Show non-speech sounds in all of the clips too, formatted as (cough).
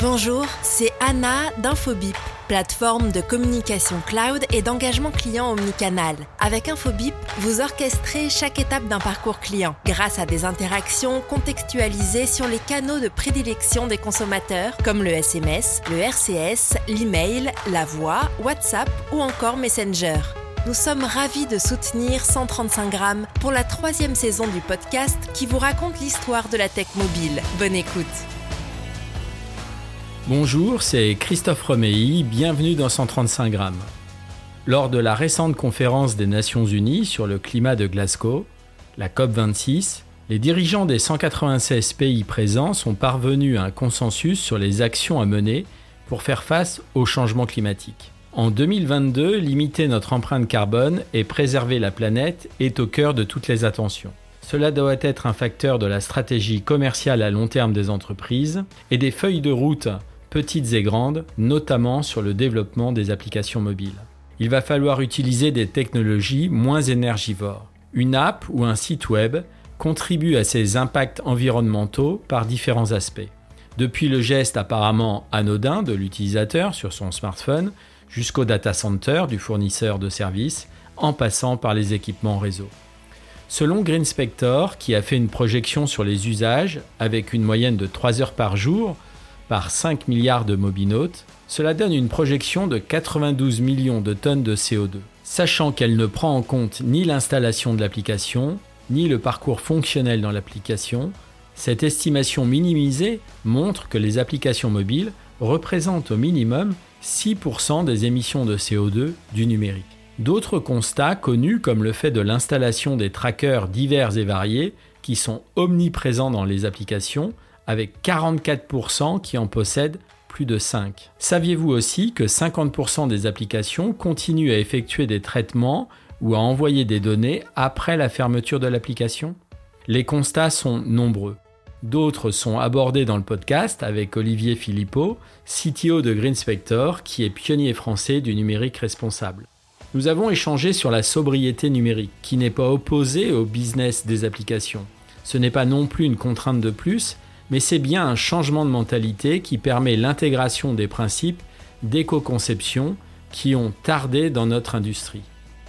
Bonjour, c'est Anna d'Infobip, plateforme de communication cloud et d'engagement client omnicanal. Avec Infobip, vous orchestrez chaque étape d'un parcours client grâce à des interactions contextualisées sur les canaux de prédilection des consommateurs comme le SMS, le RCS, l'email, la voix, WhatsApp ou encore Messenger. Nous sommes ravis de soutenir 135 grammes pour la troisième saison du podcast qui vous raconte l'histoire de la tech mobile. Bonne écoute. Bonjour, c'est Christophe Romeilly, bienvenue dans 135 grammes. Lors de la récente conférence des Nations Unies sur le climat de Glasgow, la COP26, les dirigeants des 196 pays présents sont parvenus à un consensus sur les actions à mener pour faire face au changement climatique. En 2022, limiter notre empreinte carbone et préserver la planète est au cœur de toutes les attentions. Cela doit être un facteur de la stratégie commerciale à long terme des entreprises et des feuilles de route petites et grandes, notamment sur le développement des applications mobiles. Il va falloir utiliser des technologies moins énergivores. Une app ou un site web contribue à ces impacts environnementaux par différents aspects. Depuis le geste apparemment anodin de l'utilisateur sur son smartphone jusqu'au data center du fournisseur de services, en passant par les équipements réseau. Selon Green Spector, qui a fait une projection sur les usages avec une moyenne de 3 heures par jour par 5 milliards de mobinautes, cela donne une projection de 92 millions de tonnes de CO2, sachant qu'elle ne prend en compte ni l'installation de l'application, ni le parcours fonctionnel dans l'application. Cette estimation minimisée montre que les applications mobiles représentent au minimum 6% des émissions de CO2 du numérique. D'autres constats connus comme le fait de l'installation des trackers divers et variés qui sont omniprésents dans les applications avec 44% qui en possèdent plus de 5. Saviez-vous aussi que 50% des applications continuent à effectuer des traitements ou à envoyer des données après la fermeture de l'application? Les constats sont nombreux. D'autres sont abordés dans le podcast avec Olivier Philippot, CTO de Greenspector, qui est pionnier français du numérique responsable. Nous avons échangé sur la sobriété numérique, qui n'est pas opposée au business des applications. Ce n'est pas non plus une contrainte de plus, mais c'est bien un changement de mentalité qui permet l'intégration des principes d'éco-conception qui ont tardé dans notre industrie.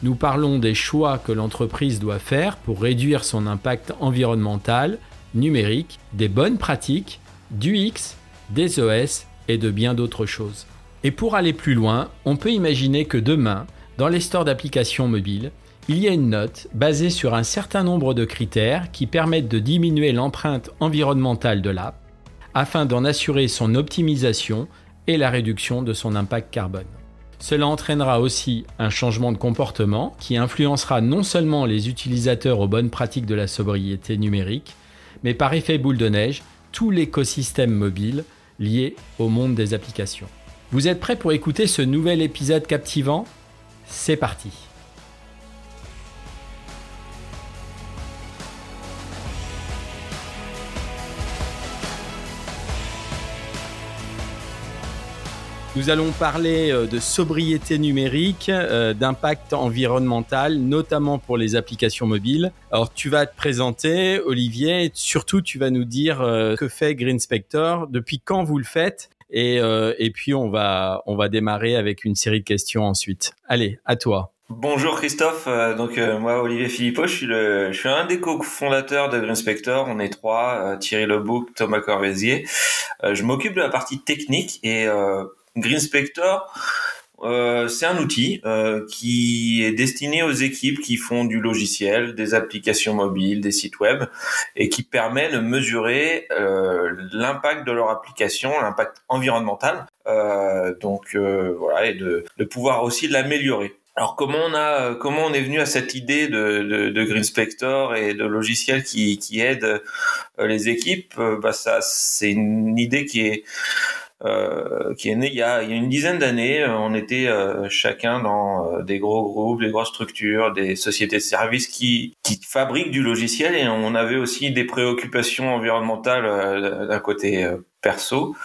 Nous parlons des choix que l'entreprise doit faire pour réduire son impact environnemental, numérique, des bonnes pratiques, du X, des OS et de bien d'autres choses. Et pour aller plus loin, on peut imaginer que demain, dans les stores d'applications mobiles, il y a une note basée sur un certain nombre de critères qui permettent de diminuer l'empreinte environnementale de l'app afin d'en assurer son optimisation et la réduction de son impact carbone. Cela entraînera aussi un changement de comportement qui influencera non seulement les utilisateurs aux bonnes pratiques de la sobriété numérique, mais par effet boule de neige, tout l'écosystème mobile lié au monde des applications. Vous êtes prêts pour écouter ce nouvel épisode captivant? C'est parti Nous allons parler euh, de sobriété numérique, euh, d'impact environnemental, notamment pour les applications mobiles. Alors tu vas te présenter, Olivier, et surtout tu vas nous dire euh, que fait Green Spector, depuis quand vous le faites, et, et puis on va, on va démarrer avec une série de questions ensuite. Allez, à toi. Bonjour Christophe, donc moi Olivier Philippot, je suis le, je suis un des co-fondateurs de Green Spector. On est trois, Thierry Lebouc, Thomas Corvézier. je m'occupe de la partie technique et Green Spector, euh, c'est un outil euh, qui est destiné aux équipes qui font du logiciel, des applications mobiles, des sites web, et qui permet de mesurer euh, l'impact de leur application, l'impact environnemental, donc voilà, et de, de pouvoir aussi l'améliorer. Alors comment on a comment on est venu à cette idée de, de, de Green Spector et de logiciels qui, qui aident les équipes? Bah ça c'est une idée qui est euh, qui est né il y a, il y a une dizaine d'années. On était euh, chacun dans euh, des gros groupes, des grosses structures, des sociétés de services qui, qui fabriquent du logiciel et on avait aussi des préoccupations environnementales d'un côté perso.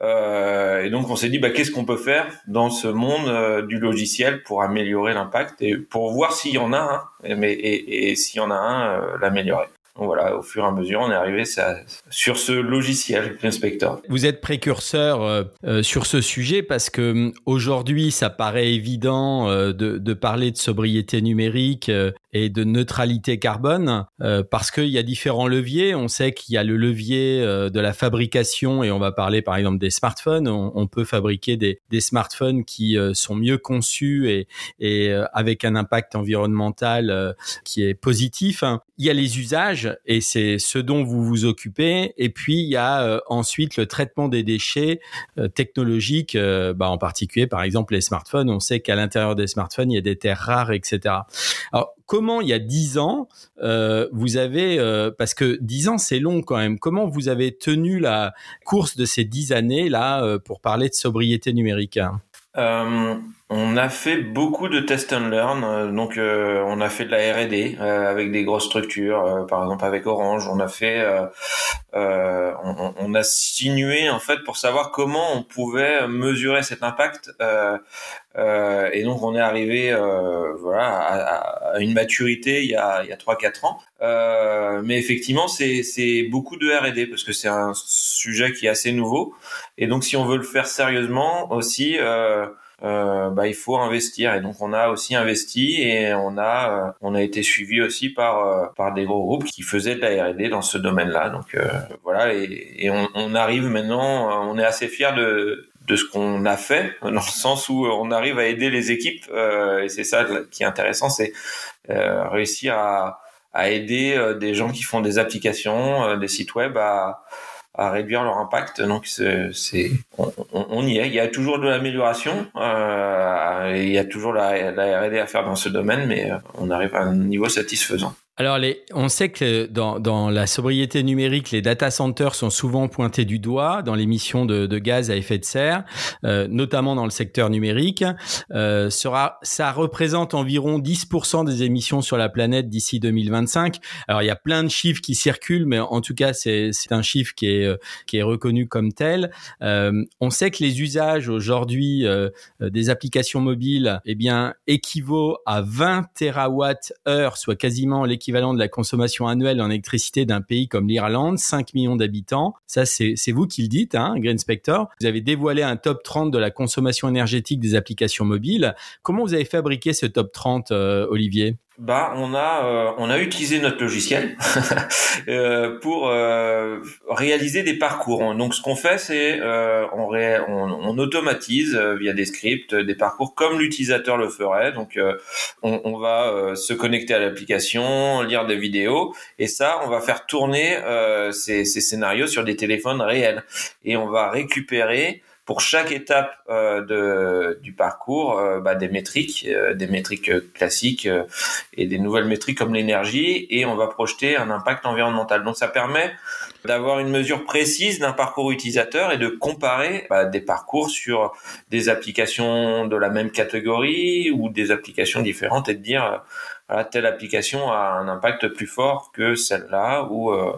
Euh, et donc on s'est dit bah, qu'est-ce qu'on peut faire dans ce monde du logiciel pour améliorer l'impact et pour voir s'il y en a un, mais et, et s'il y en a un, l'améliorer. Voilà, au fur et à mesure, on est arrivé sur ce logiciel Inspector. Vous êtes précurseur euh, euh, sur ce sujet parce que hum, aujourd'hui, ça paraît évident euh, de, de, parler de sobriété numérique et de neutralité carbone parce qu'il y a différents leviers. On sait qu'il y a le levier de la fabrication et on va parler par exemple des smartphones. On, peut fabriquer des, des, smartphones qui sont mieux conçus et, et avec un impact environnemental qui est positif. Il y a les usages et c'est ce dont vous vous occupez. Et puis il y a euh, ensuite le traitement des déchets euh, technologiques, euh, bah, en particulier par exemple les smartphones. On sait qu'à l'intérieur des smartphones il y a des terres rares, etc. Alors comment il y a dix ans vous avez parce que dix ans c'est long quand même. Comment vous avez tenu la course de ces dix années là pour parler de sobriété numérique? Euh, on a fait beaucoup de test and learn, euh, donc euh, on a fait de la R&D avec des grosses structures, par exemple avec Orange, on a fait, on, on, a sinué en fait pour savoir comment on pouvait mesurer cet impact, et donc on est arrivé voilà à, à, une maturité il y a il y a trois quatre ans, mais effectivement c'est c'est beaucoup de R&D parce que c'est un sujet qui est assez nouveau, et donc si on veut le faire sérieusement aussi euh, bah, il faut investir. Et donc on a aussi investi et on a euh, on a été suivi aussi par euh, par des gros groupes qui faisaient de la R&D dans ce domaine-là. Donc voilà. Et, on, on, arrive maintenant on est assez fier de de ce qu'on a fait (laughs) dans le sens où on arrive à aider les équipes et c'est ça qui est intéressant c'est réussir à à aider des gens qui font des applications des sites web à à réduire leur impact. Donc c'est, on, on, y est. Il y a toujours de l'amélioration. Euh, il y a toujours la, la R&D à faire dans ce domaine, mais euh, on arrive à un niveau satisfaisant. Alors, les, on sait que dans, dans, la sobriété numérique, les data centers sont souvent pointés du doigt dans l'émission de, de, gaz à effet de serre, euh, notamment dans le secteur numérique. Euh, sera, ça représente environ 10% des émissions sur la planète d'ici 2025. Alors, il y a plein de chiffres qui circulent, mais en tout cas, c'est un chiffre qui est, qui est reconnu comme tel. Euh, on sait que les usages aujourd'hui euh, des applications mobiles eh bien, équivaut à 20 TWh, soit quasiment l'équivalent équivalent de la consommation annuelle en électricité d'un pays comme l'Irlande, 5 millions d'habitants. Ça, c'est vous qui le dites, hein, Green Spector. Vous avez dévoilé un top 30 de la consommation énergétique des applications mobiles. Comment vous avez fabriqué ce top 30, euh, Olivier? Bah, on a euh, on a utilisé notre logiciel (laughs) euh, pour euh, réaliser des parcours. Donc, ce qu'on fait, c'est on, on, automatise via des scripts des parcours comme l'utilisateur le ferait. Donc, on, on, va se connecter à l'application, lire des vidéos, et ça, on va faire tourner ces, ces scénarios sur des téléphones réels, et on va récupérer pour chaque étape euh, de, du parcours euh, bah, des métriques, euh, des métriques classiques et des nouvelles métriques comme l'énergie, et on va projeter un impact environnemental. Donc ça permet d'avoir une mesure précise d'un parcours utilisateur et de comparer bah, des parcours sur des applications de la même catégorie ou des applications différentes et de dire telle application a un impact plus fort que celle-là ou euh,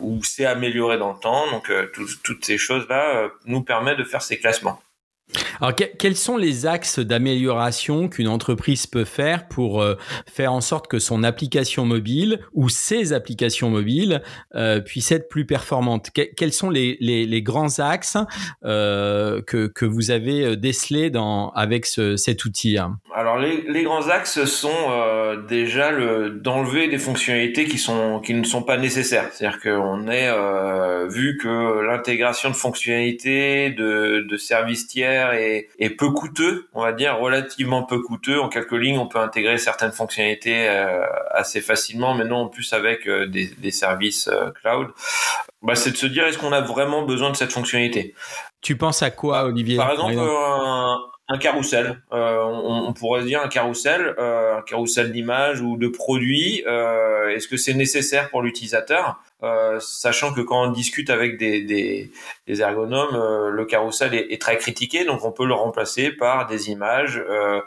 ou c'est amélioré dans le temps. Donc euh, toutes ces choses-là euh, nous permettent de faire ces classements. Alors, quels sont les axes d'amélioration qu'une entreprise peut faire pour euh, faire en sorte que son application mobile ou ses applications mobiles euh, puissent être plus performantes? Quels sont les, grands axes euh, que, que vous avez décelés dans, avec ce, cet outil? Alors, les, grands axes sont déjà le, d'enlever des fonctionnalités qui, sont, qui ne sont pas nécessaires. C'est-à-dire qu'on est vu que l'intégration de fonctionnalités, de services tiers, est, peu coûteux, on va dire relativement peu coûteux. En quelques lignes, on peut intégrer certaines fonctionnalités euh, assez facilement. Maintenant, en plus avec euh, des, services euh, cloud, bah, c'est de se dire est-ce qu'on a vraiment besoin de cette fonctionnalité? Tu penses à quoi, Olivier? Par exemple, un, un carrousel. on, on, pourrait dire un carrousel, un carrousel d'images ou de produits. Est-ce que c'est nécessaire pour l'utilisateur? Euh, sachant que quand on discute avec des, des, des ergonomes, euh, le carrousel est, est, très critiqué, donc on peut le remplacer par des images, euh,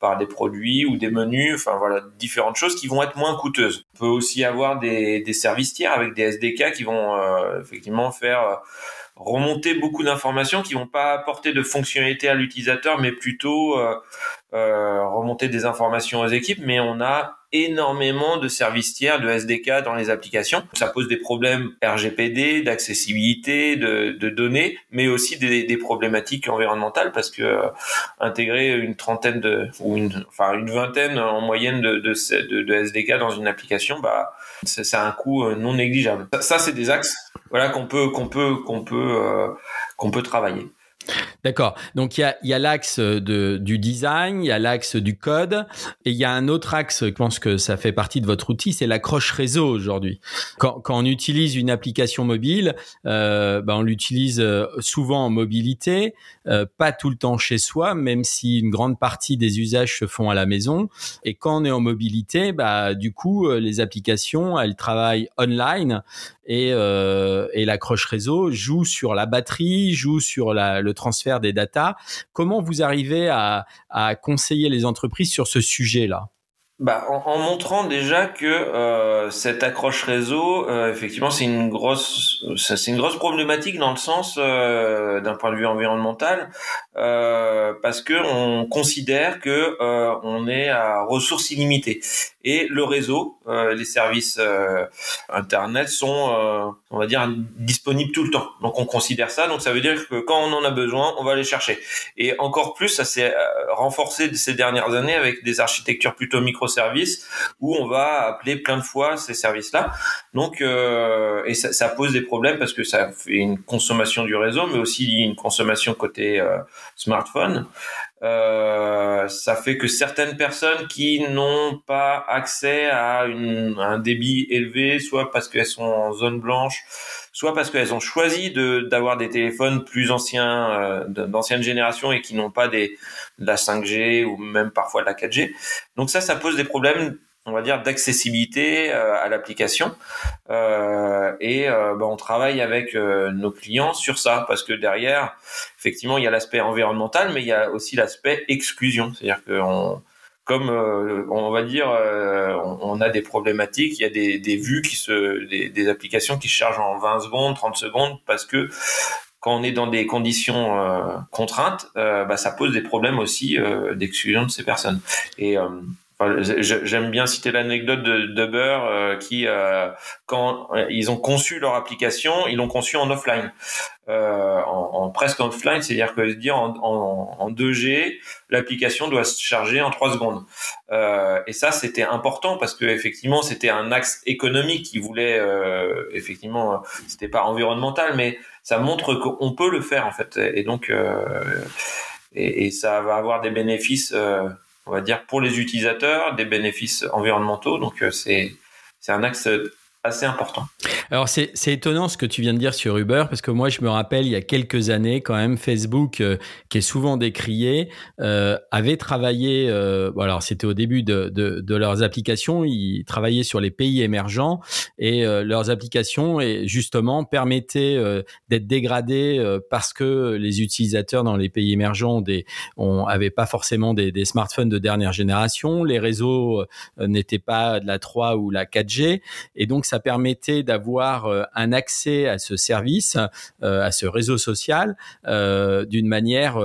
par des produits ou des menus, enfin voilà, différentes choses qui vont être moins coûteuses. On peut aussi avoir des, des services tiers avec des SDK qui vont effectivement faire remonter beaucoup d'informations qui vont pas apporter de fonctionnalité à l'utilisateur, mais plutôt remonter des informations aux équipes. Mais on a énormément de services tiers, de SDK dans les applications. Ça pose des problèmes RGPD, d'accessibilité, de, de, données, mais aussi des, des, problématiques environnementales parce que euh, intégrer une trentaine de ou une enfin une vingtaine en moyenne de, de, de SDK dans une application, bah c'est un coût euh, non négligeable. Ça, c'est des axes voilà qu'on peut qu'on peut qu'on peut euh, qu'on peut travailler. D'accord. Donc il y a, y a l'axe du design, il y a l'axe du code, et il y a un autre axe, je pense que ça fait partie de votre outil, c'est l'accroche réseau aujourd'hui. Quand, quand, on utilise une application mobile, euh, ben on l'utilise euh, souvent en mobilité, euh, pas tout le temps chez soi, même si une grande partie des usages se font à la maison. Et quand on est en mobilité, bah, du coup, euh, les applications, elles travaillent online et, euh, et l'accroche réseau joue sur la batterie, joue sur le transfert des datas. Comment vous arrivez à, à conseiller les entreprises sur ce sujet-là? Bah, en, montrant déjà que euh, cette accroche réseau, euh, effectivement, c'est une grosse, c'est une grosse problématique dans le sens euh, d'un point de vue environnemental, euh, parce que on considère que euh, on est à ressources illimitées et le réseau, euh, les services internet sont, on va dire, disponibles tout le temps. Donc on considère ça. Donc ça veut dire que quand on en a besoin, on va les chercher. Et encore plus, ça s'est renforcé ces dernières années avec des architectures plutôt microservices où on va appeler plein de fois ces services-là. Donc et ça, ça, pose des problèmes parce que ça fait une consommation du réseau, mais aussi une consommation côté smartphone. Euh, ça fait que certaines personnes qui n'ont pas accès à, une, un débit élevé, soit parce qu'elles sont en zone blanche, soit parce qu'elles ont choisi d'avoir des téléphones plus anciens, euh, d'ancienne génération et qui n'ont pas des, de la 5G ou même parfois de la 4G. Donc ça, ça pose des problèmes on va dire d'accessibilité euh, à l'application euh, et euh, ben, on travaille avec nos clients sur ça parce que derrière effectivement il y a l'aspect environnemental mais il y a aussi l'aspect exclusion c'est-à-dire que comme on va dire on, a des problématiques il y a des, des vues qui se des, applications qui se chargent en 20 secondes 30 secondes parce que quand on est dans des conditions contraintes, bah, ça pose des problèmes aussi d'exclusion de ces personnes. Et J'aime bien citer l'anecdote de Uber euh, qui, euh, quand ils ont conçu leur application, ils l'ont conçu en offline, euh, en, en, presque offline, c'est-à-dire que dire en, en, en 2G, l'application doit se charger en 3 secondes. Euh, et ça, c'était important parce que effectivement, c'était un axe économique qui voulait, euh, effectivement, c'était pas environnemental, mais ça montre qu'on peut le faire en fait. Et donc, et, et, ça va avoir des bénéfices on va dire, pour les utilisateurs, des bénéfices environnementaux. Donc, euh, c'est c'est un axe assez important. Alors c'est étonnant ce que tu viens de dire sur Uber parce que moi je me rappelle il y a quelques années quand même Facebook euh, qui est souvent décrié euh, avait travaillé euh, alors c'était au début de, de, leurs applications ils travaillaient sur les pays émergents et leurs applications et justement permettaient d'être dégradées parce que les utilisateurs dans les pays émergents des on pas forcément des, des, smartphones de dernière génération les réseaux n'étaient pas de la 3 ou la 4G et donc ça permettait d'avoir euh, un accès à ce service, euh, à ce réseau social, euh, d'une manière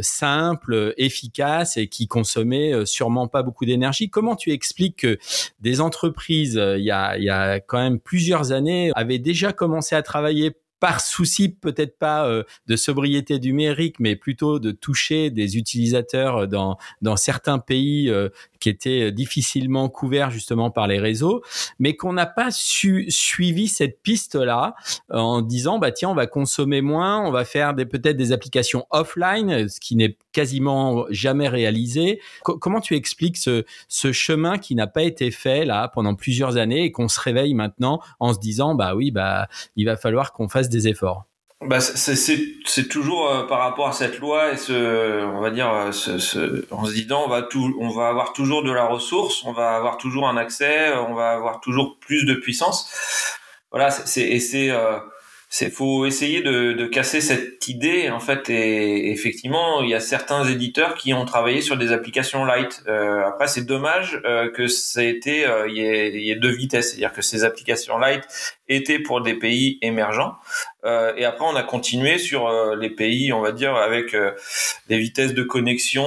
simple, efficace et qui consommait sûrement pas beaucoup d'énergie. Comment tu expliques que des entreprises, il y a, quand même plusieurs années, avaient déjà commencé à travailler par souci peut-être pas de sobriété numérique, mais plutôt de toucher des utilisateurs dans, certains pays qui étaient difficilement couverts justement par les réseaux, mais qu'on n'a pas su, suivi cette piste-là en disant bah tiens on va consommer moins, on va faire des peut-être des applications offline, ce qui n'est quasiment jamais réalisé. comment tu expliques ce, ce chemin qui n'a pas été fait là pendant plusieurs années et qu'on se réveille maintenant en se disant bah oui bah il va falloir qu'on fasse des efforts? Bah, c'est toujours euh, par rapport à cette loi et ce, on va dire, euh, ce, ce, en se disant, on va tout, on va avoir toujours de la ressource, on va avoir toujours un accès, on va avoir toujours plus de puissance. Voilà, c'est et c'est euh, c'est faut essayer de, de, casser cette idée en fait et, effectivement il y a certains éditeurs qui ont travaillé sur des applications light euh, après c'est dommage euh, que ça ait été euh, il, y ait, y ait deux vitesses c'est-à-dire que ces applications light était pour des pays émergents. Euh, et après, on a continué sur euh, les pays, on va dire, avec euh, des vitesses de connexion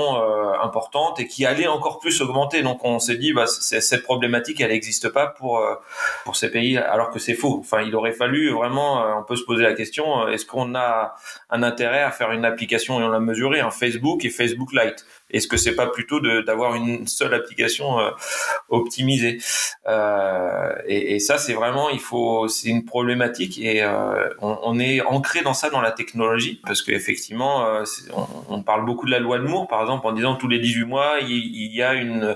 importantes et qui allaient encore plus augmenter. Donc, on s'est dit, bah, cette problématique, elle n'existe pas pour pour ces pays, alors que c'est faux. Enfin, il aurait fallu vraiment, on peut se poser la question, est-ce qu'on a un intérêt à faire une application et on l'a mesuré, un Facebook et Facebook Lite est-ce que c'est pas plutôt d'avoir une seule application euh, optimisée? Euh, et, et, ça, c'est vraiment, il faut, c'est une problématique et euh, on, on, est ancré dans ça dans la technologie parce qu'effectivement, euh, on, on, parle beaucoup de la loi de Moore, par exemple, en disant tous les 18 mois, il, il y a une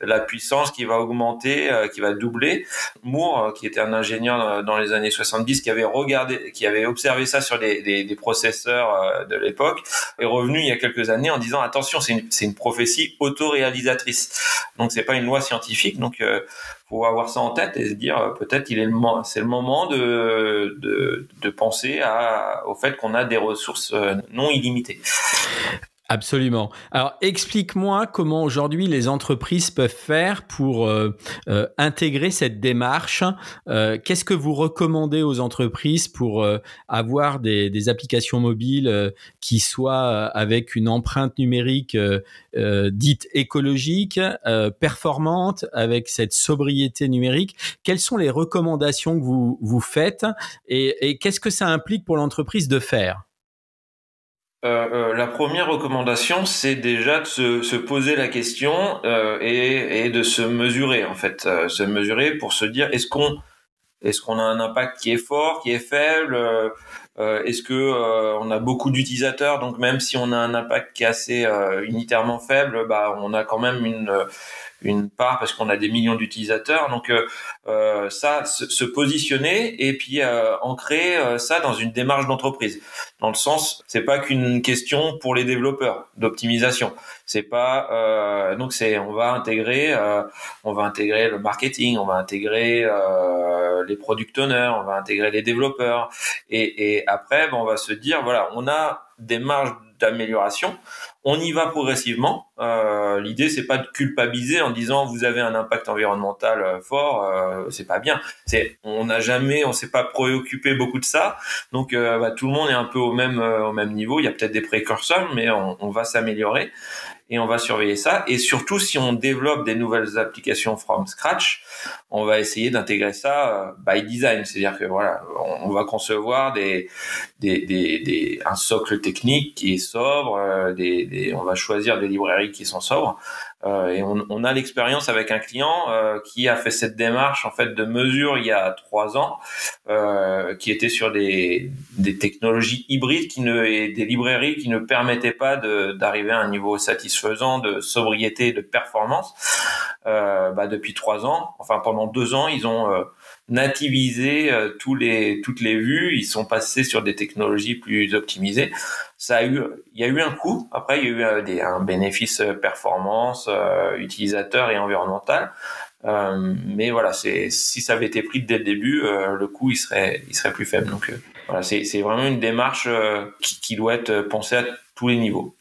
la puissance qui va augmenter, euh, qui va doubler. Moore, qui était un ingénieur dans les années 70, qui avait regardé, qui avait observé ça sur des, des, des processeurs de l'époque, est revenu il y a quelques années en disant attention, c'est une une prophétie autoréalisatrice. Donc c'est pas une loi scientifique. Donc euh, faut avoir ça en tête et se dire euh, peut-être il est le c'est le moment de, de, de penser à, au fait qu'on a des ressources euh, non illimitées. Absolument. Alors explique-moi comment aujourd'hui les entreprises peuvent faire pour euh, euh, intégrer cette démarche. Euh, Qu'est-ce que vous recommandez aux entreprises pour euh, avoir des, des, applications mobiles euh, qui soient avec une empreinte numérique dite écologique, performante, avec cette sobriété numérique? Quelles sont les recommandations que vous, vous faites? Et, et qu'est-ce que ça implique pour l'entreprise de faire? Euh, euh, la première recommandation, c'est déjà de se, se, poser la question euh, et, et, de se mesurer en fait, euh, se mesurer pour se dire est-ce qu'on est-ce qu'on a un impact qui est fort, qui est faible, euh, est-ce que on a beaucoup d'utilisateurs, donc même si on a un impact qui est assez unitairement faible, bah on a quand même une une part parce qu'on a des millions d'utilisateurs. Donc euh, euh ça, se, positionner et puis euh, ancrer euh, ça dans une démarche d'entreprise. Dans le sens, c'est pas qu'une question pour les développeurs d'optimisation. C'est pas euh, donc c'est on va intégrer on va intégrer le marketing, on va intégrer les product owners, on va intégrer les développeurs et, et après ben, on va se dire voilà on a des marges d'amélioration on y va progressivement. Euh, L'idée c'est pas de culpabiliser en disant vous avez un impact environnemental euh, fort, euh, c'est pas bien. C'est on n'a jamais, on s'est pas préoccupé beaucoup de ça, donc euh, bah, tout le monde est un peu au même au même niveau. Il y a peut-être des précurseurs, mais on va s'améliorer et on va surveiller ça. Et surtout, si on développe des nouvelles applications from scratch, on va essayer d'intégrer ça euh, by design. C'est-à-dire que voilà, on, va concevoir des, des, des, des, un socle technique qui est sobre, euh, des, des, on va choisir des librairies qui sont sobres et on, on a l'expérience avec un client euh, qui a fait cette démarche en fait de mesure il y a trois ans, euh, qui était sur des, des technologies hybrides qui ne et des librairies qui ne permettaient pas d'arriver à un niveau satisfaisant de sobriété de performance. Euh, bah, depuis trois ans, enfin pendant deux ans, ils ont euh, nativisé tous les toutes les vues. Ils sont passés sur des technologies plus optimisées ça a eu, il y a eu un coût. Après, il y a eu euh, des, un bénéfice euh, performance, euh, utilisateur et environnemental. Euh, mais voilà, c'est si ça avait été pris dès le début, euh, le coût il serait il serait plus faible. Donc voilà, c'est c'est vraiment une démarche qui, qui, doit être pensée à tous les niveaux.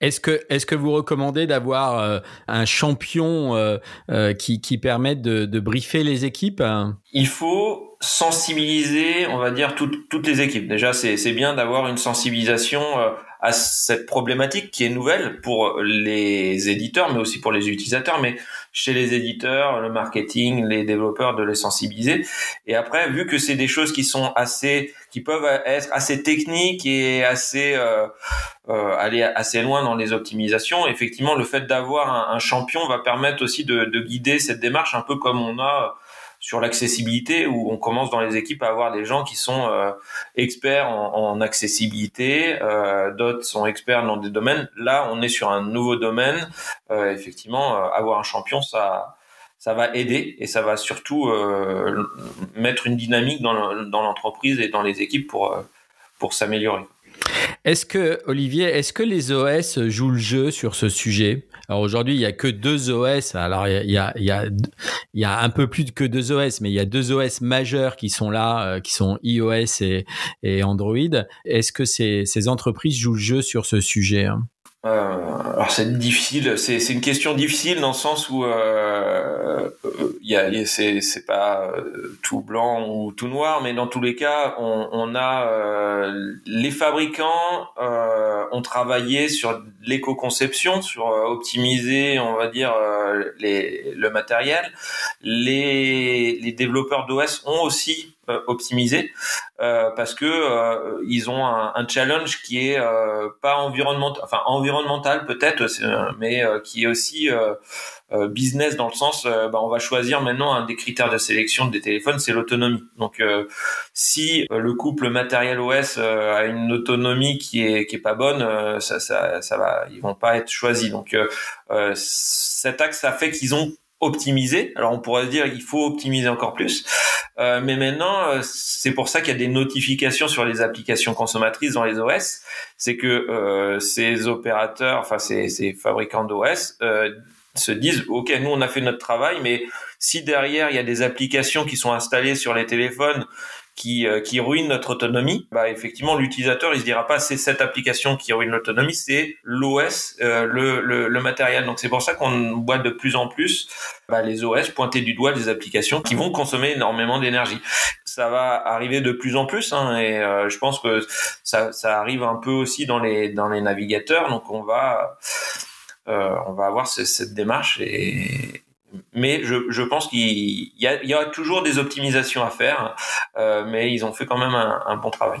Est-ce que, est-ce que vous recommandez d'avoir euh, un champion euh, euh, qui, qui permette de, de briefer les équipes? Il faut sensibiliser, on va dire, toutes, toutes les équipes. Déjà, c'est, c'est bien d'avoir une sensibilisation à cette problématique qui est nouvelle pour les éditeurs, mais aussi pour les utilisateurs, mais chez les éditeurs, le marketing, les développeurs, de les sensibiliser. Et après, vu que c'est des choses qui sont assez, qui peuvent être assez techniques et assez euh, euh, aller assez loin dans les optimisations, effectivement, le fait d'avoir un, champion va permettre aussi de, de guider cette démarche, un peu comme on a sur l'accessibilité où on commence dans les équipes à avoir des gens qui sont euh, experts en, en accessibilité, euh, d'autres sont experts dans des domaines. Là, on est sur un nouveau domaine. Euh, effectivement, euh, avoir un champion, ça, ça va aider et ça va surtout euh, mettre une dynamique dans l'entreprise et dans les équipes pour pour s'améliorer. Est-ce que, Olivier, est-ce que les OS jouent le jeu sur ce sujet? Alors aujourd'hui, il y a que deux OS. Alors il y a, il y a, il y a un peu plus que deux OS, mais il y a deux OS majeurs qui sont là, euh, qui sont iOS et, Android. Est-ce que ces, ces entreprises jouent le jeu sur ce sujet hein? Alors c'est difficile, c'est une question difficile dans le sens où euh, il y a c'est c'est pas euh, tout blanc ou tout noir, mais dans tous les cas, on, on a euh, les fabricants euh, ont travaillé sur l'éco-conception, sur optimiser, on va dire les le matériel. Les les développeurs d'OS ont aussi euh, optimisé euh, parce que euh, ils ont un, un, challenge qui est pas environnemental, enfin environnemental peut-être, mais qui est aussi business dans le sens, bah, on va choisir maintenant un des critères de sélection des téléphones, c'est l'autonomie. Donc, si le couple matériel OS a une autonomie qui est qui est pas bonne, ça, ça, ça va, ils vont pas être choisis. Donc, cet axe a fait qu'ils ont optimiser. Alors on pourrait se dire il faut optimiser encore plus, euh, mais maintenant euh, c'est pour ça qu'il y a des notifications sur les applications consommatrices dans les OS. C'est que euh, ces opérateurs, enfin ces, ces fabricants d'OS euh, se disent ok nous on a fait notre travail, mais si derrière il y a des applications qui sont installées sur les téléphones qui, euh, qui ruine notre autonomie, bah effectivement l'utilisateur il se dira pas c'est cette application qui ruine l'autonomie, c'est l'OS, euh, le, le, le, matériel. Donc c'est pour ça qu'on voit de plus en plus bah, les OS pointer du doigt des applications qui vont consommer énormément d'énergie. Ça va arriver de plus en plus hein, et euh, je pense que ça, ça arrive un peu aussi dans les dans les navigateurs. Donc on va euh, on va avoir cette démarche et, mais je, pense qu'il y, y, a toujours des optimisations à faire, euh, mais ils ont fait quand même un bon travail.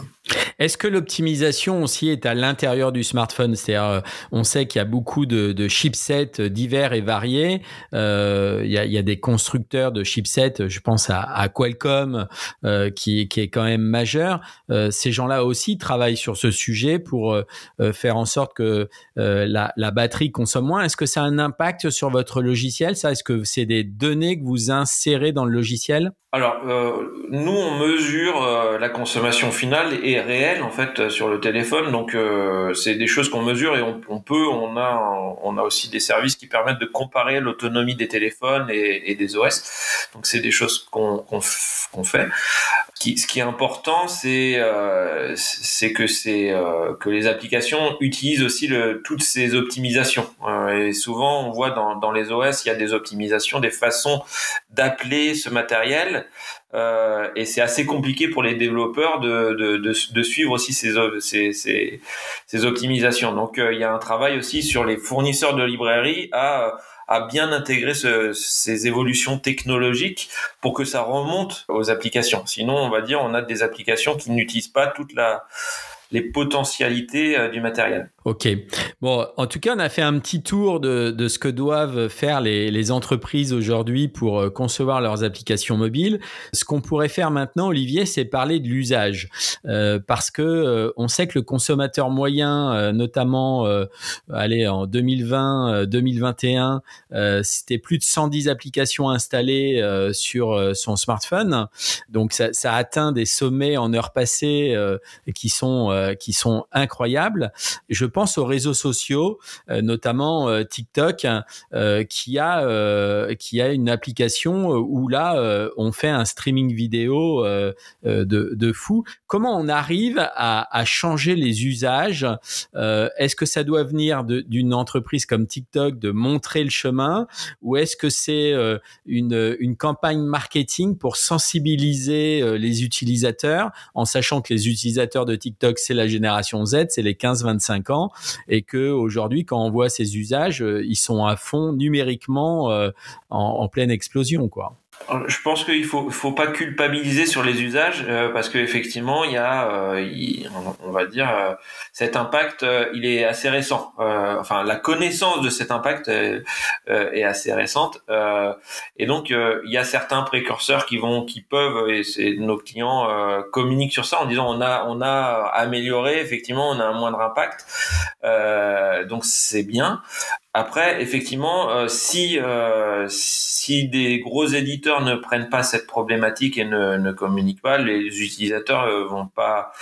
Est-ce que l'optimisation aussi est à l'intérieur du smartphone? C'est-à-dire, euh, on sait qu'il y a beaucoup de, chipsets divers et variés. Euh, il, y a, des constructeurs de chipsets, je pense à, Qualcomm, euh, qui, est quand même majeur. Euh, ces gens-là aussi travaillent sur ce sujet pour euh, faire en sorte que la, la, batterie consomme moins. Est-ce que ça a un impact sur votre logiciel Ça, est-ce que c'est des données que vous insérez dans le logiciel? Alors, nous, on mesure la consommation finale et réel en fait sur le téléphone. Donc euh, c'est des choses qu'on mesure et on, peut, on a, on a aussi des services qui permettent de comparer l'autonomie des téléphones et, des OS. Donc c'est des choses qu'on qu'on fait. Qui, ce qui est important, c'est euh, que euh, que les applications utilisent aussi le, toutes ces optimisations. Euh, et souvent, on voit dans, dans les OS, il y a des optimisations, des façons d'appeler ce matériel euh, et c'est assez compliqué pour les développeurs de, de, de, de suivre aussi ces, ces, ces, ces, optimisations. Donc euh, il y a un travail aussi sur les fournisseurs de librairies à, à bien intégrer ce, ces évolutions technologiques pour que ça remonte aux applications. Sinon, on va dire, on a des applications qui n'utilisent pas toute la les potentialités euh, du matériel. Ok. Bon, en tout cas, on a fait un petit tour de, de ce que doivent faire les, les entreprises aujourd'hui pour euh, concevoir leurs applications mobiles. Ce qu'on pourrait faire maintenant, Olivier, c'est parler de l'usage, euh, parce que euh, on sait que le consommateur moyen, euh, notamment, euh, allez, en 2020, 2021, c'était plus de 110 applications installées sur son smartphone. Donc, ça, ça, atteint des sommets en heures passées qui sont qui sont incroyables. Je pense aux réseaux sociaux, euh, notamment euh, TikTok, euh, qui a qui a une application où là on fait un streaming vidéo de, de fou. Comment on arrive à, à changer les usages Est-ce que ça doit venir d'une entreprise comme TikTok de montrer le chemin, ou est-ce que c'est une, une campagne marketing pour sensibiliser les utilisateurs, en sachant que les utilisateurs de TikTok c'est la génération Z, c'est les 15-25 ans et que aujourd'hui, quand on voit ces usages, euh, ils sont à fond numériquement euh, en, en pleine explosion, quoi. Je pense qu'il faut faut pas culpabiliser sur les usages euh, parce qu'effectivement il y a euh, il, on va dire euh, cet impact il est assez récent. Enfin la connaissance de cet impact est assez récente. Et donc il y a certains précurseurs qui vont qui peuvent et c'est nos clients communiquent sur ça en disant on a on a amélioré effectivement on a un moindre impact. Donc c'est bien après, effectivement, euh, si euh, si des gros éditeurs ne prennent pas cette problématique et ne, communiquent pas, les utilisateurs euh, vont pas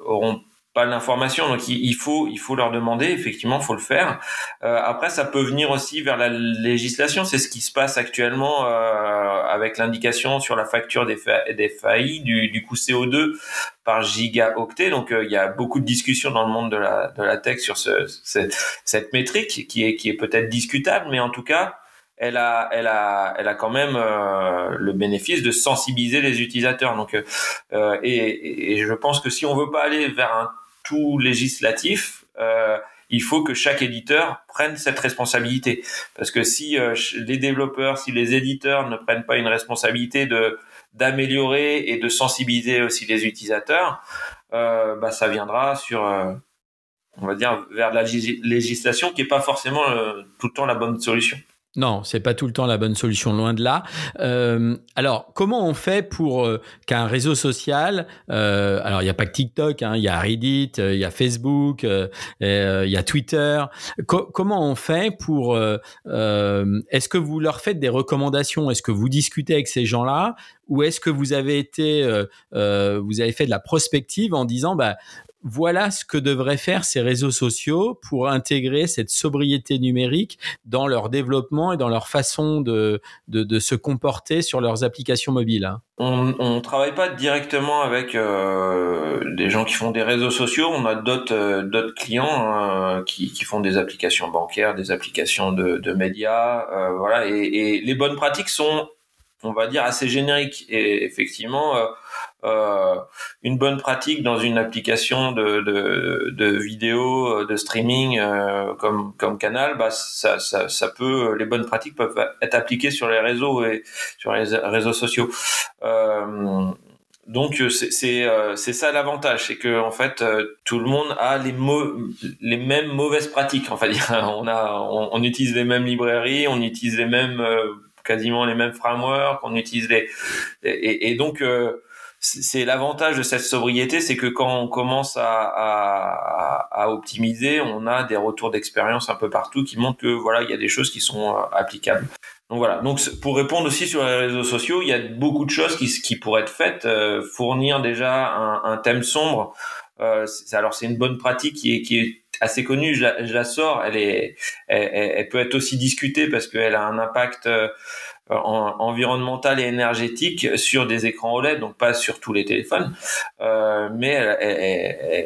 auront pas l'information. Donc il, faut il faut leur demander. Effectivement, faut le faire. Euh, après, ça peut venir aussi vers la législation. C'est ce qui se passe actuellement euh, avec l'indication sur la facture des, des FAI du, du coût CO2 par gigaoctet. Donc euh, il y a beaucoup de discussions dans le monde de la de la tech sur ce, cette métrique qui est qui est peut-être discutable, mais en tout cas elle a, elle a, elle a quand même euh, le bénéfice de sensibiliser les utilisateurs. Donc, euh, et, et, je pense que si on veut pas aller vers un tout législatif, euh, il faut que chaque éditeur prenne cette responsabilité. Parce que si euh, les développeurs, si les éditeurs ne prennent pas une responsabilité de d'améliorer et de sensibiliser aussi les utilisateurs, euh, bah, ça viendra sur, euh, on va dire, vers la législation qui est pas forcément tout le temps la bonne solution. Non, c'est pas tout le temps la bonne solution, loin de là. Euh, alors, comment on fait pour euh, qu'un réseau social, euh, alors il n'y a pas que TikTok, hein, il y a Reddit, il y a Facebook, il y a Twitter. comment on fait pour Est-ce que vous leur faites des recommandations? Est-ce que vous discutez avec ces gens-là? Ou est-ce que vous avez été, vous avez fait de la prospective en disant, bah voilà ce que devraient faire ces réseaux sociaux pour intégrer cette sobriété numérique dans leur développement et dans leur façon de, se comporter sur leurs applications mobiles. Hein. On ne travaille pas directement avec euh, des gens qui font des réseaux sociaux. On a d'autres euh, clients hein, qui, font des applications bancaires, des applications de, médias, euh, voilà. Et, les bonnes pratiques sont, on va dire, assez génériques. Et effectivement, euh, une bonne pratique dans une application de, de, de vidéo, euh, de streaming euh, comme, comme Canal, bah, ça, ça, ça, peut, les bonnes pratiques peuvent être appliquées sur les réseaux et sur les réseaux sociaux. Euh, donc c'est c'est ça l'avantage, c'est que en fait tout le monde a les les mêmes mauvaises pratiques. Enfin, (laughs) on a on, on, utilise les mêmes librairies, on utilise les mêmes quasiment les mêmes frameworks, on utilise les et, donc c'est l'avantage de cette sobriété, c'est que quand on commence à, à, à, optimiser, on a des retours d'expérience un peu partout qui montrent que voilà, il y a des choses qui sont euh, applicables. Donc voilà. Donc pour répondre aussi sur les réseaux sociaux, il y a beaucoup de choses qui, qui pourraient être faites. Euh, fournir déjà un, un thème sombre. Euh, alors c'est une bonne pratique qui est, qui est assez connue. Je la, je la sors. Elle est, elle, elle, peut être aussi discutée parce qu'elle a un impact euh, euh, environnementale et énergétique sur des écrans OLED, donc pas sur tous les téléphones, euh, mais elle,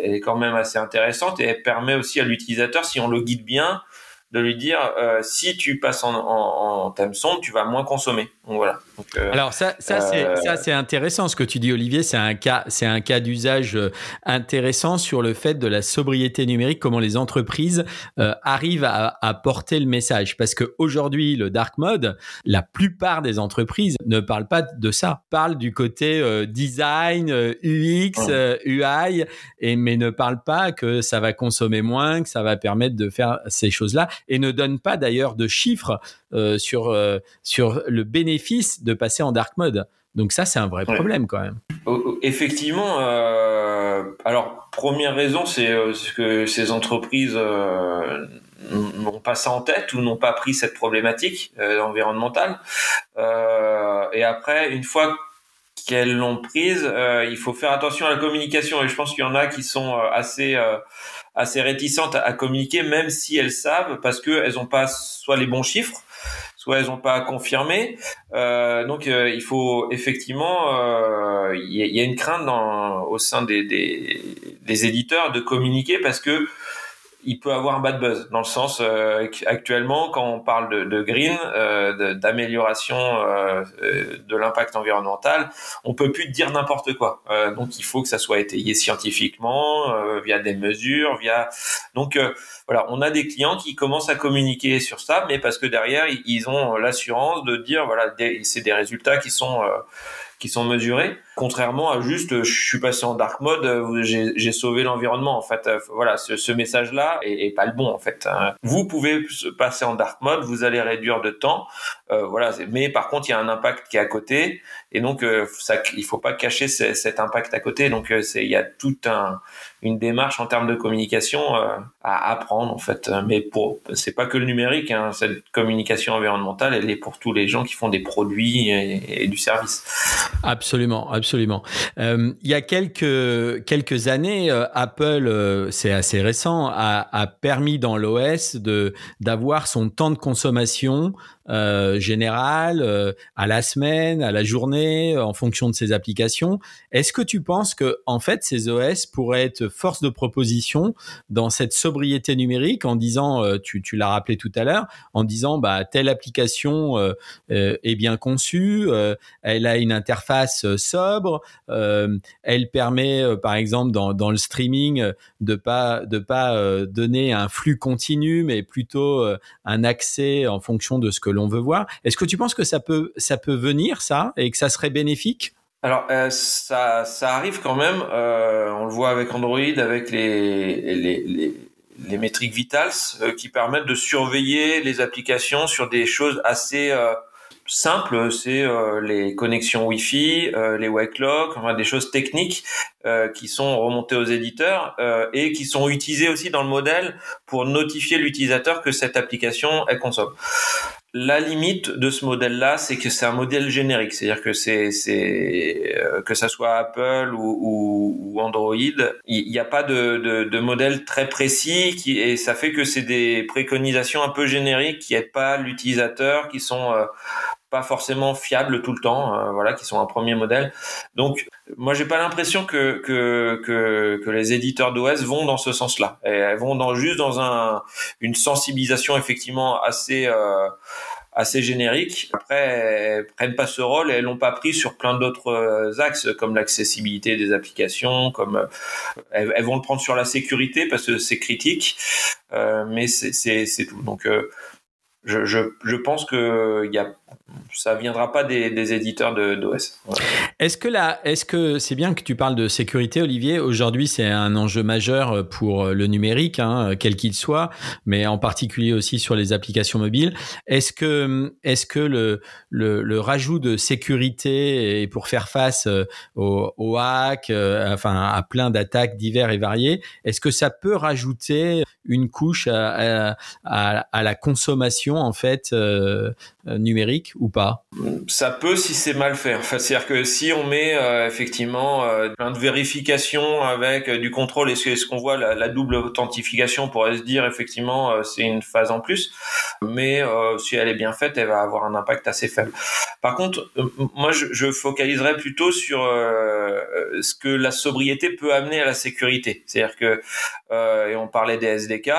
elle, est quand même assez intéressante et elle permet aussi à l'utilisateur, si on le guide bien, de lui dire euh, si tu passes en, en, en, thème sombre, tu vas moins consommer. Donc, voilà. Donc, euh, Alors ça, ça c'est euh, ça c'est intéressant ce que tu dis Olivier. C'est un cas c'est un cas d'usage euh, intéressant sur le fait de la sobriété numérique, comment les entreprises arrivent à, à, porter le message. Parce que aujourd'hui le dark mode, la plupart des entreprises ne parlent pas de ça, parlent du côté design, UX, UI, et mais ne parlent pas que ça va consommer moins, que ça va permettre de faire ces choses là et ne donne pas d'ailleurs de chiffres sur, euh, sur le bénéfice de passer en dark mode. Donc ça, c'est un vrai problème quand même. Effectivement. Euh, alors, première raison, c'est que ces entreprises n'ont pas ça en tête ou n'ont pas pris cette problématique environnementale. et après, une fois qu'elles l'ont prise, il faut faire attention à la communication. Et je pense qu'il y en a qui sont assez assez réticentes à, communiquer, même si elles savent, parce qu'elles n'ont pas soit les bons chiffres, elles n'ont pas confirmé. Euh, donc euh, il faut effectivement, euh, il y, a une crainte au sein des, des éditeurs de communiquer parce que il peut avoir un bad buzz dans le sens euh, actuellement quand on parle de, de green, euh, d'amélioration euh, de l'impact environnemental, on peut plus dire n'importe quoi. donc il faut que ça soit étayé scientifiquement via des mesures, via donc voilà, on a des clients qui commencent à communiquer sur ça, mais parce que derrière ils ont l'assurance de dire voilà c'est des résultats qui sont qui sont mesurés. Contrairement à juste, je suis passé en dark mode, euh, j'ai sauvé l'environnement. En fait, euh, voilà, ce, message-là est, pas le bon. En fait, hein. vous pouvez passer en dark mode, vous allez réduire de temps, euh, voilà. Mais par contre, il y a un impact qui est à côté, et donc ça, il faut pas cacher cet impact à côté. Donc, il y a toute un, une démarche en termes de communication à apprendre en fait. Mais pour, c'est pas que le numérique. Hein, cette communication environnementale, elle est pour tous les gens qui font des produits et, et du service. Absolument, absolument. Euh, il y a quelques quelques années, euh, Apple, euh, c'est assez récent, a, a permis dans l'OS d'avoir son temps de consommation euh, général euh, à la semaine, à la journée, en fonction de ses applications. Est-ce que tu penses que en fait ces OS pourraient être force de proposition dans cette sobriété numérique en disant, euh, tu, l'as rappelé tout à l'heure, en disant bah telle application est bien conçue, elle a une interface sobre, elle permet par exemple dans, dans le streaming de pas de pas donner un flux continu mais plutôt un accès en fonction de ce que on veut voir. Est-ce que tu penses que ça peut, ça peut venir, ça, et que ça serait bénéfique? Alors euh, ça, ça arrive quand même. Euh, on le voit avec Android, avec les les, les, métriques vitals euh, qui permettent de surveiller les applications sur des choses assez simples. C'est les connexions Wi-Fi, les wake locks, enfin des choses techniques qui sont remontées aux éditeurs et qui sont utilisées aussi dans le modèle pour notifier l'utilisateur que cette application elle consomme. La limite de ce modèle-là, c'est que c'est un modèle générique, c'est-à-dire que c'est, euh, que ça soit Apple ou, ou, Android, il n'y a pas de, de, de, modèle très précis qui, et ça fait que c'est des préconisations un peu génériques qui aident pas l'utilisateur, qui sont euh, pas forcément fiables tout le temps, euh, voilà, qui sont un premier modèle. Donc, moi, j'ai pas l'impression que, que, que, que les éditeurs d'OS vont dans ce sens-là. Elles vont dans juste dans un, une sensibilisation effectivement assez euh, assez générique. Après, elles prennent pas ce rôle et elles l'ont pas pris sur plein d'autres euh, axes comme l'accessibilité des applications, comme euh, elles, vont le prendre sur la sécurité parce que c'est critique, euh, mais c'est tout. Donc je, pense que ça viendra pas des, éditeurs d'OS. Est-ce que là, que c'est bien que tu parles de sécurité, Olivier? Aujourd'hui, c'est un enjeu majeur pour le numérique, hein, quel qu'il soit, mais en particulier aussi sur les applications mobiles. Est-ce que, est-ce que le, rajout de sécurité pour faire face au, au hack, euh, enfin à plein d'attaques divers et variées, est-ce que ça peut rajouter une couche à la consommation en fait euh, numérique ou pas? Ça peut si c'est mal fait. C'est-à-dire que si on met euh, effectivement euh, plein de vérifications avec du contrôle, est-ce qu'on voit la, double authentification pourrait se dire effectivement c'est une phase en plus, mais si elle est bien faite, elle va avoir un impact assez faible. Par contre, moi je, je focaliserais plutôt sur ce que la sobriété peut amener à la sécurité. C'est-à-dire que et on parlait des SDK,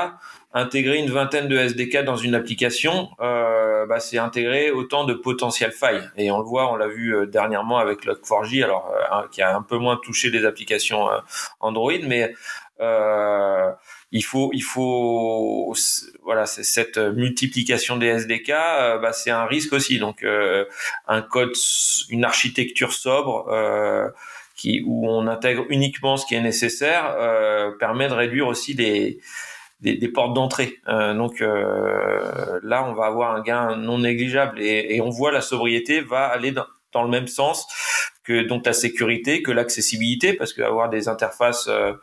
intégrer une vingtaine de SDK dans une application, euh, bah, c'est intégrer autant de potentielles failles. Et on le voit, on l'a vu euh, dernièrement avec Log4j, alors euh, qui a un peu moins touché les applications Android, mais il faut, il faut, voilà, cette multiplication des SDK, bah, c'est un risque aussi. Donc, un code, une architecture sobre. Qui, où on intègre uniquement ce qui est nécessaire permet de réduire aussi les, des, des portes d'entrée. Euh, donc euh, là, on va avoir un gain non négligeable et, et on voit la sobriété va aller dans, dans, le même sens que donc la sécurité, que l'accessibilité, parce qu'avoir des interfaces euh,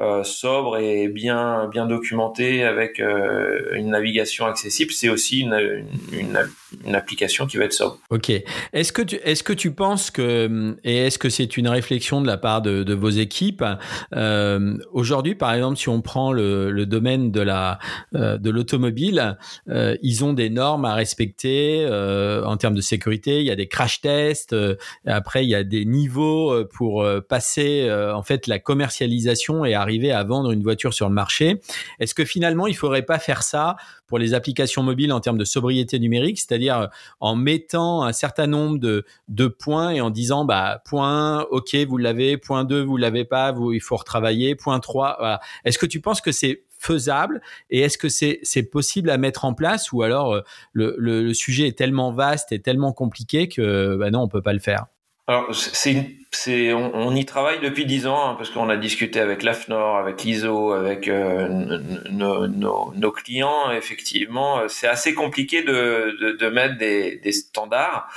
euh, sobre et bien bien documenté avec euh, une navigation accessible, c'est aussi une, une, une, application qui va être sobre. Ok. Est-ce que tu est-ce que tu penses que et est-ce que c'est une réflexion de la part de, de vos équipes euh, aujourd'hui, par exemple, si on prend le, le domaine de la euh, de l'automobile, euh, ils ont des normes à respecter en termes de sécurité. Il y a des crash tests. après, il y a des niveaux pour passer en fait la commercialisation et arriver à vendre une voiture sur le marché. Est-ce que finalement, il faudrait pas faire ça pour les applications mobiles en termes de sobriété numérique, c'est-à-dire euh, en mettant un certain nombre de, de points et en disant, bah, point 1, ok, vous l'avez, point 2, vous l'avez pas, vous, il faut retravailler, point 3, voilà. Est-ce que tu penses que c'est faisable et est-ce que c'est possible à mettre en place ou alors euh, le, le, sujet est tellement vaste et tellement compliqué que bah non on peut pas le faire? Alors, c'est, c'est, on, y travaille depuis dix ans hein, parce qu'on a discuté avec l'AFNOR, avec l'ISO, avec euh, nos, clients. Effectivement, euh, c'est assez compliqué de, de, de mettre des, des standards.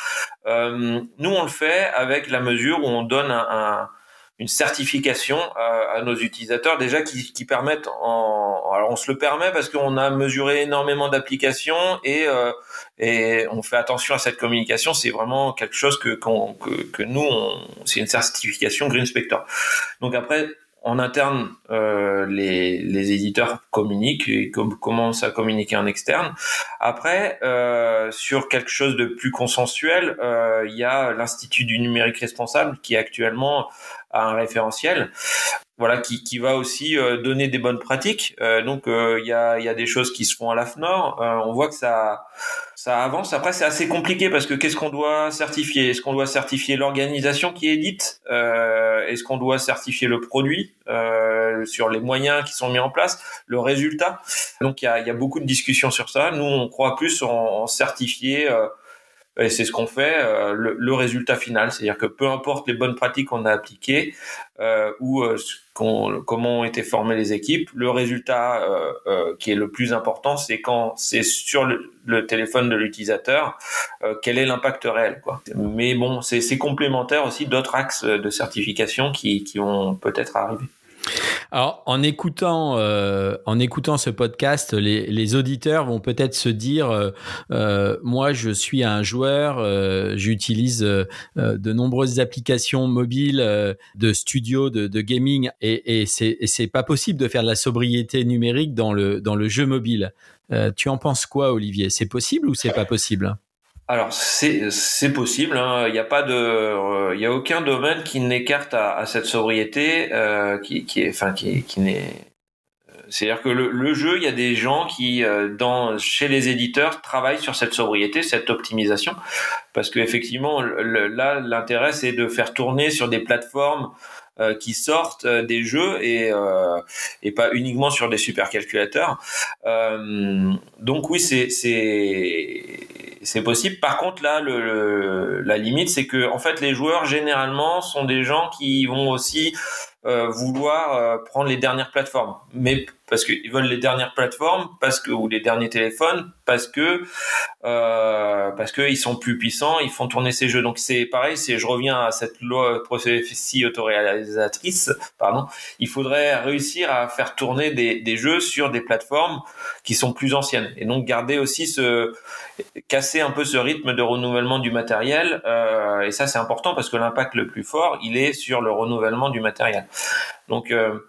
Euh, nous, on le fait avec la mesure où on donne un, un une certification à, nos utilisateurs déjà qui, qui permettent en alors on se le permet parce qu'on a mesuré énormément d'applications et euh, et on fait attention à cette communication c'est vraiment quelque chose que que, que nous c'est une certification Green Spector donc après en interne, euh, les, les, éditeurs communiquent et commencent à communiquer en externe. Après, euh, sur quelque chose de plus consensuel, euh, il y a l'Institut du numérique responsable qui actuellement a un référentiel voilà qui, qui va aussi euh, donner des bonnes pratiques. Euh, donc euh, il y, a, y a des choses qui se font à la FNOR on voit que ça ça avance. Après c'est assez compliqué parce que qu'est-ce qu'on doit certifier? Est-ce qu'on doit certifier l'organisation qui édite est-ce qu'on doit certifier le produit sur les moyens qui sont mis en place le résultat? Donc il y a, y a beaucoup de discussions sur ça. Nous on croit plus en, en certifier et c'est ce qu'on fait, euh, le, le, résultat final. C'est-à-dire que peu importe les bonnes pratiques qu'on a appliquées euh, ou euh, comment ont été formées les équipes, le résultat euh, euh, qui est le plus important, c'est quand c'est sur le, le, téléphone de l'utilisateur, quel est l'impact réel. Quoi. Mais bon, c'est complémentaire aussi d'autres axes de certification qui, qui vont peut-être arriver. Alors, en écoutant, euh, en écoutant ce podcast, les, les auditeurs vont peut-être se dire, euh, euh, moi, je suis un joueur, j'utilise de nombreuses applications mobiles de studio, de, de gaming, et, et c'est pas possible de faire de la sobriété numérique dans le dans le jeu mobile. tu en penses quoi, Olivier? C'est possible ou c'est pas possible? Alors c'est possible. Hein. Il n'y a pas de, euh, il y a aucun domaine qui n'écarte à, à, cette sobriété euh, qui, qui est, enfin qui, qui n'est. C'est-à-dire que le, le, jeu, il y a des gens qui, euh, dans chez les éditeurs, travaillent sur cette sobriété, cette optimisation, parce que effectivement, là, l'intérêt c'est de faire tourner sur des plateformes euh, qui sortent euh, des jeux et, euh, et pas uniquement sur des supercalculateurs. donc oui, c'est c'est possible. Par contre, là, le, la limite, c'est que en fait, les joueurs généralement sont des gens qui vont aussi euh, vouloir euh, prendre les dernières plateformes, mais parce qu'ils veulent les dernières plateformes, parce que ou les derniers téléphones, parce que euh, parce que ils sont plus puissants, ils font tourner ces jeux. Donc c'est pareil, c'est je reviens à cette loi prophétie autoréalisatrice, pardon. Il faudrait réussir à faire tourner des, des jeux sur des plateformes qui sont plus anciennes, et donc garder aussi ce casser un peu ce rythme de renouvellement du matériel. Euh, et ça c'est important parce que l'impact le plus fort, il est sur le renouvellement du matériel. Donc, euh,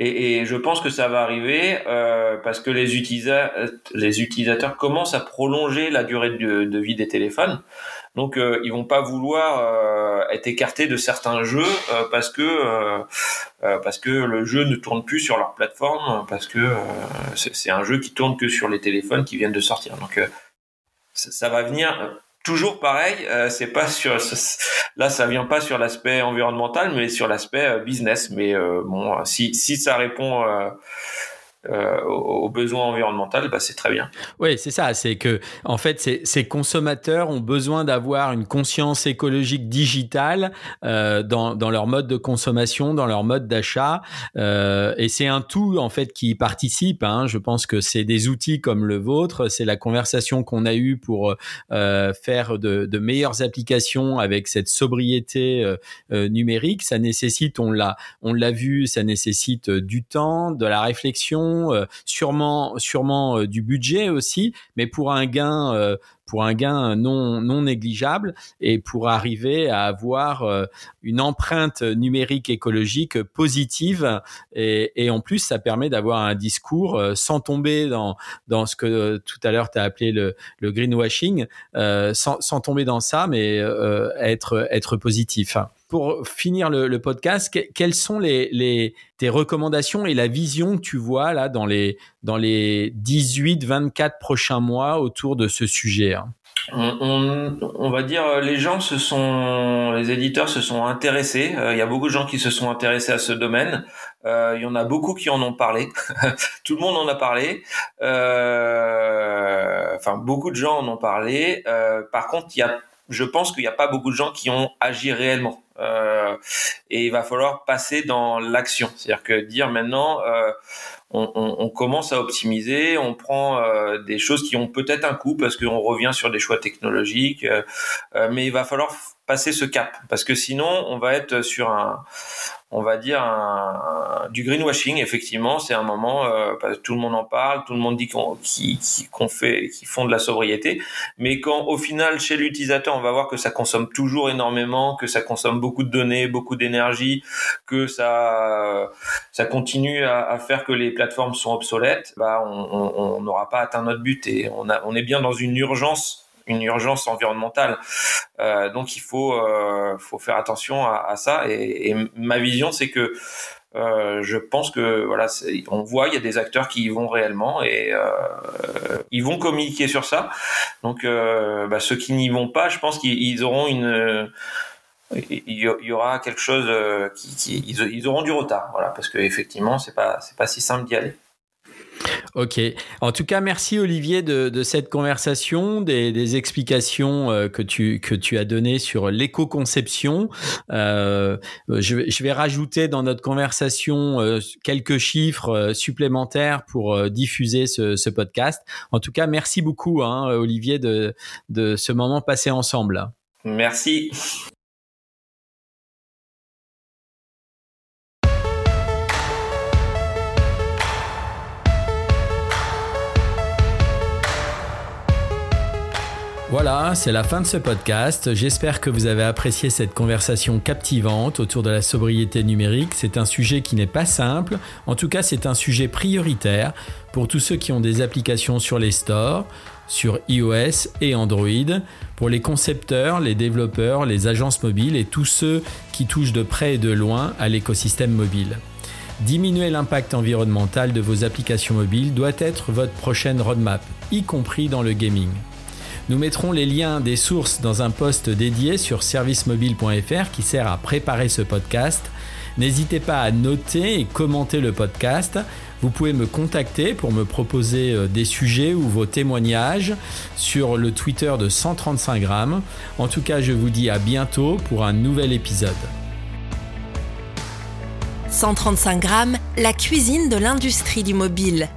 et, et, je pense que ça va arriver euh, parce que les, utilisa les utilisateurs commencent à prolonger la durée de, vie des téléphones. Donc, euh, ils vont pas vouloir euh, être écartés de certains jeux euh, parce que parce que le jeu ne tourne plus sur leur plateforme parce que c'est un jeu qui tourne que sur les téléphones qui viennent de sortir. Donc, ça, va venir toujours pareil, euh, c'est pas sur là ça vient pas sur l'aspect environnemental mais sur l'aspect euh, business. Mais euh, bon si si ça répond euh, aux besoins environnementaux, bah, c'est très bien. Oui, c'est ça. C'est que, en fait, ces, consommateurs ont besoin d'avoir une conscience écologique digitale euh, dans, dans leur mode de consommation, dans leur mode d'achat. Euh, et c'est un tout, en fait, qui participe. Hein. Je pense que c'est des outils comme le vôtre. C'est la conversation qu'on a eue pour euh, faire de, de, meilleures applications avec cette sobriété euh, euh, numérique. Ça nécessite, on l'a, on l'a vu, ça nécessite du temps, de la réflexion euh, sûrement, sûrement euh, du budget aussi, mais pour un gain euh, pour un gain non, non négligeable et pour arriver à avoir une empreinte numérique écologique positive. Et, en plus, ça permet d'avoir un discours sans tomber dans, dans ce que tout à l'heure tu as appelé le, le greenwashing, sans, tomber dans ça, mais être, être positif pour finir le, podcast, quelles sont les, les, tes recommandations et la vision que tu vois là dans les, dans les 18-24 prochains mois autour de ce sujet hein? On, on, on, va dire euh, les gens se sont les éditeurs se sont intéressés. Euh, il y a beaucoup de gens qui se sont intéressés à ce domaine. Euh, il y en a beaucoup qui en ont parlé. (laughs) Tout le monde en a parlé. Euh, enfin beaucoup de gens en ont parlé. Par contre il y a je pense qu'il n'y a pas beaucoup de gens qui ont agi réellement. Euh, et il va falloir passer dans l'action. C'est-à-dire que dire maintenant, on, on, commence à optimiser, on prend des choses qui ont peut-être un coût parce qu'on revient sur des choix technologiques, mais il va falloir passer ce cap. Parce que sinon on va être sur un on va dire du greenwashing effectivement. C'est un moment euh, tout le monde en parle tout le monde dit qu'on qu'on fait qu'ils font de la sobriété. Mais quand au final chez l'utilisateur on va voir que ça consomme toujours énormément que ça consomme beaucoup de données beaucoup d'énergie que ça ça continue à, faire que les plateformes sont obsolètes bah on n'aura pas atteint notre but. Et on a on est bien dans une urgence une urgence environnementale. Euh, donc il faut, euh, faut faire attention à, ça. Et, ma vision, c'est que euh, je pense que voilà, on voit il y a des acteurs qui y vont réellement et ils vont communiquer sur ça. Donc bah, ceux qui n'y vont pas, je pense qu'ils auront une il y aura quelque chose qui, ils, auront du retard voilà parce que effectivement c'est pas c'est pas si simple d'y aller Ok. En tout cas, merci Olivier de, cette conversation, des, explications euh, que tu que tu as données sur l'éco-conception. Euh, je, vais rajouter dans notre conversation euh, quelques chiffres supplémentaires pour diffuser ce, podcast. En tout cas, merci beaucoup hein, Olivier de de ce moment passé ensemble. Merci. Voilà, c'est la fin de ce podcast. J'espère que vous avez apprécié cette conversation captivante autour de la sobriété numérique. C'est un sujet qui n'est pas simple. En tout cas, c'est un sujet prioritaire pour tous ceux qui ont des applications sur les stores, sur iOS et Android, pour les concepteurs, les développeurs, les agences mobiles et tous ceux qui touchent de près et de loin à l'écosystème mobile. Diminuer l'impact environnemental de vos applications mobiles doit être votre prochaine roadmap, y compris dans le gaming. Nous mettrons les liens des sources dans un post dédié sur servicemobile.fr qui sert à préparer ce podcast. N'hésitez pas à noter et commenter le podcast. Vous pouvez me contacter pour me proposer euh, des sujets ou vos témoignages sur le Twitter de 135 grammes. En tout cas, je vous dis à bientôt pour un nouvel épisode. 135 grammes, la cuisine de l'industrie du mobile.